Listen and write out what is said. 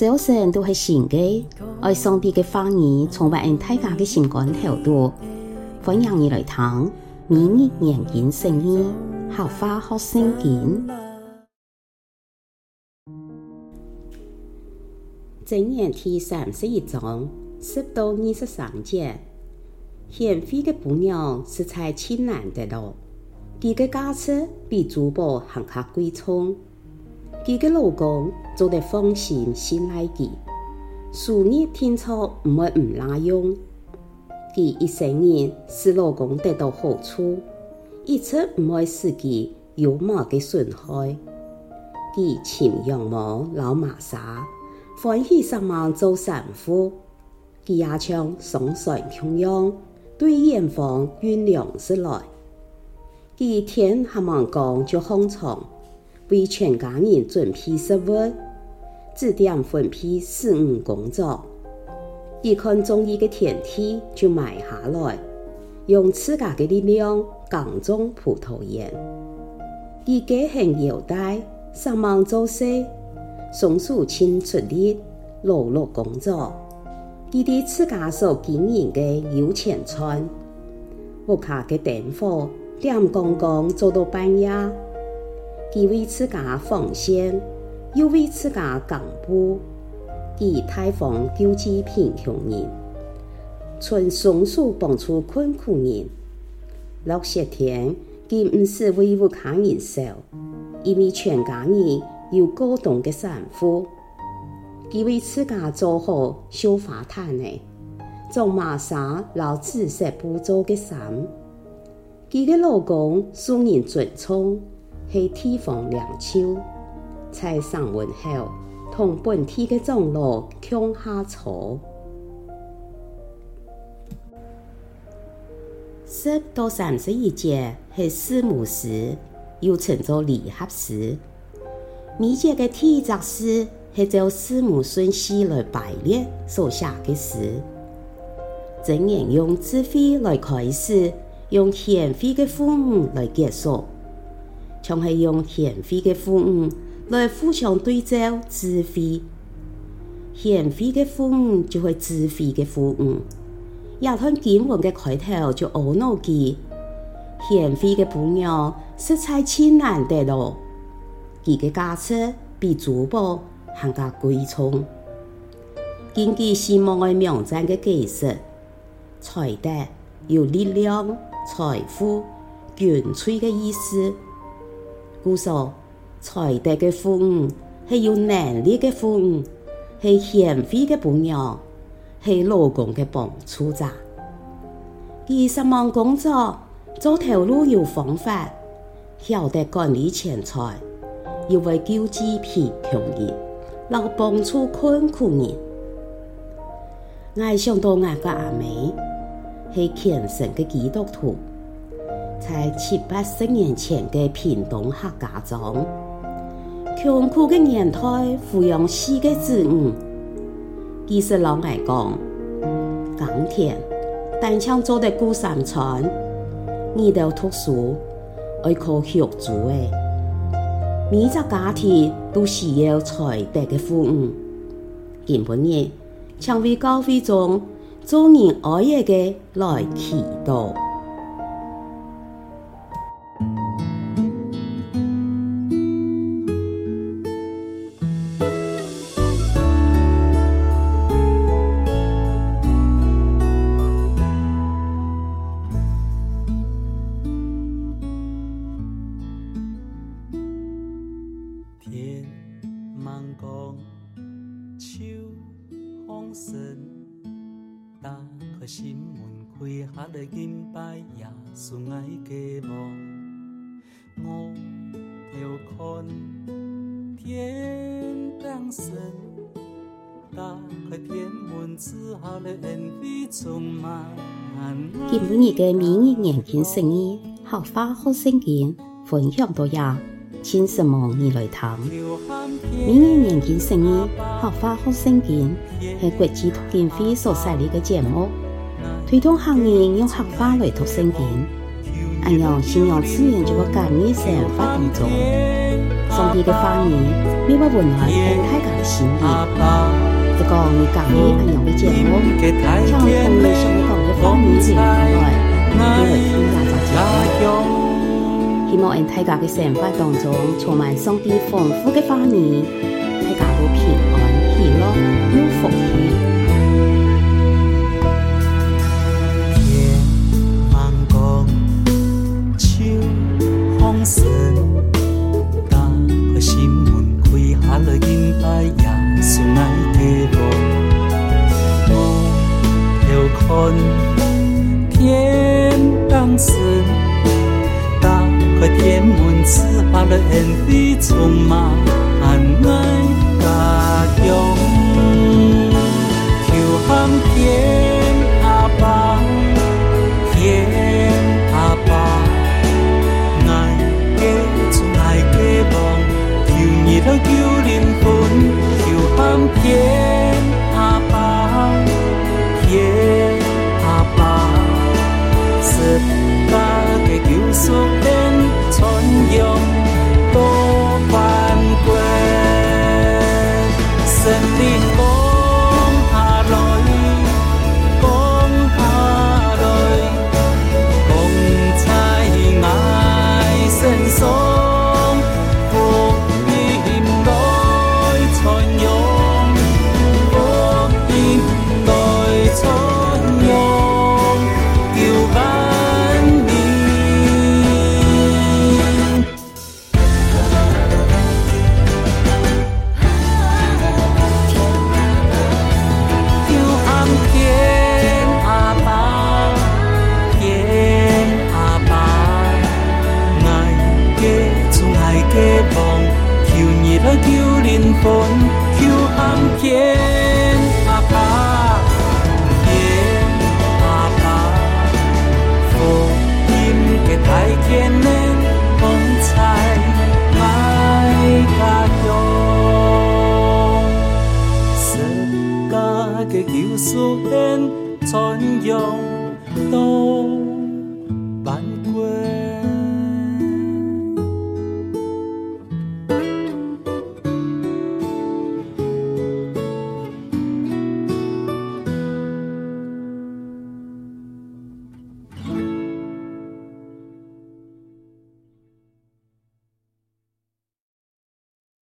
早晨都是新的，爱上帝的话语充满大家的心肝头度，欢迎你来听明日研经圣经，合法学圣经。箴言第三十一章十到二十三节，贤惠的妇娘实在亲难得咯，佢个家室比珠宝还较贵重。佢个老公做得放心信赖佢，数日天操唔会唔拉用。佢一生人使老公得到好处，一直唔会使佢有毛嘅损害。佢亲羊毛老马莎，欢喜上网做丈夫。佢也像松山同样，对远方运粮食来。佢天还忙讲就放床。为全家人准备食物，指点分配事务工作。一看中意的田地就买下来，用自家的力量耕种葡萄园。一家很有带，上忙做事，松树亲出力，劳碌工作。佢哋自家所经营的有钱村，屋下的灯火亮光光，做到半夜。佢为自家奉献，又为自家讲布。佢大方救济贫穷人，从松树帮助困苦人。六十天，佢唔是为屋企人受，因为全家人有过动的产妇。佢为自家做好绣花毯呢，做玛莎老紫色布做的衫。佢的老公受人尊崇。系地方领袖，在上文后同本地的长老共下草。十到三十一节系四母诗，又称作离合诗。每节嘅第一则诗系照字母顺序来排列所写嘅诗。箴言用智慧来开始，用贤惠嘅父母来结束。像系用贤惠的父母来互相对照智慧，贤惠的父母就会智慧的父母。亚吞经文的开头就懊恼佢，贤惠的妇娘实在亲难得咯，佢的价值比珠宝还加贵重。根据西蒙的名赞的解释，才德有力量、财富、权势的意思。故说，才德的父母系有能力的父母，系贤惠的妇娘，系老公的帮助者。佢上网工作，做头路有方法，晓得管理钱财，又会救济贫穷人，老帮助困苦人。我想到我个阿妹，系虔诚的基督徒。在七八十年前的屏东客家庄，穷苦的年代抚养四个子女。其实老爱讲，耕田，但抢做的过山川，你都读书，爱靠学做诶。每一个家庭都需要才德的父母。今晡日，请为教会中做人爱的来祈祷。打开心门，开下来敬拜耶稣爱的梦。我要看天亮神，打开天门之后的恩惠充满。今日嘅每日研经圣经，合法学圣经，分享到呀，请什么你来听？每日研经圣经，合法学圣经，系国际读经会所设立嘅节目，推动行业用合法来读圣经。按样信仰次元这个概念生活当中，上帝的话语没法温暖大家的心灵。这个你讲的按样的节目，将同你想要讲的话语传出来，你会听哪只节目？希望在大家的生活当中充满上帝丰富的话语，大家都平安喜乐有福气天当伞，打开天门，赐把那恩 sou 扬到。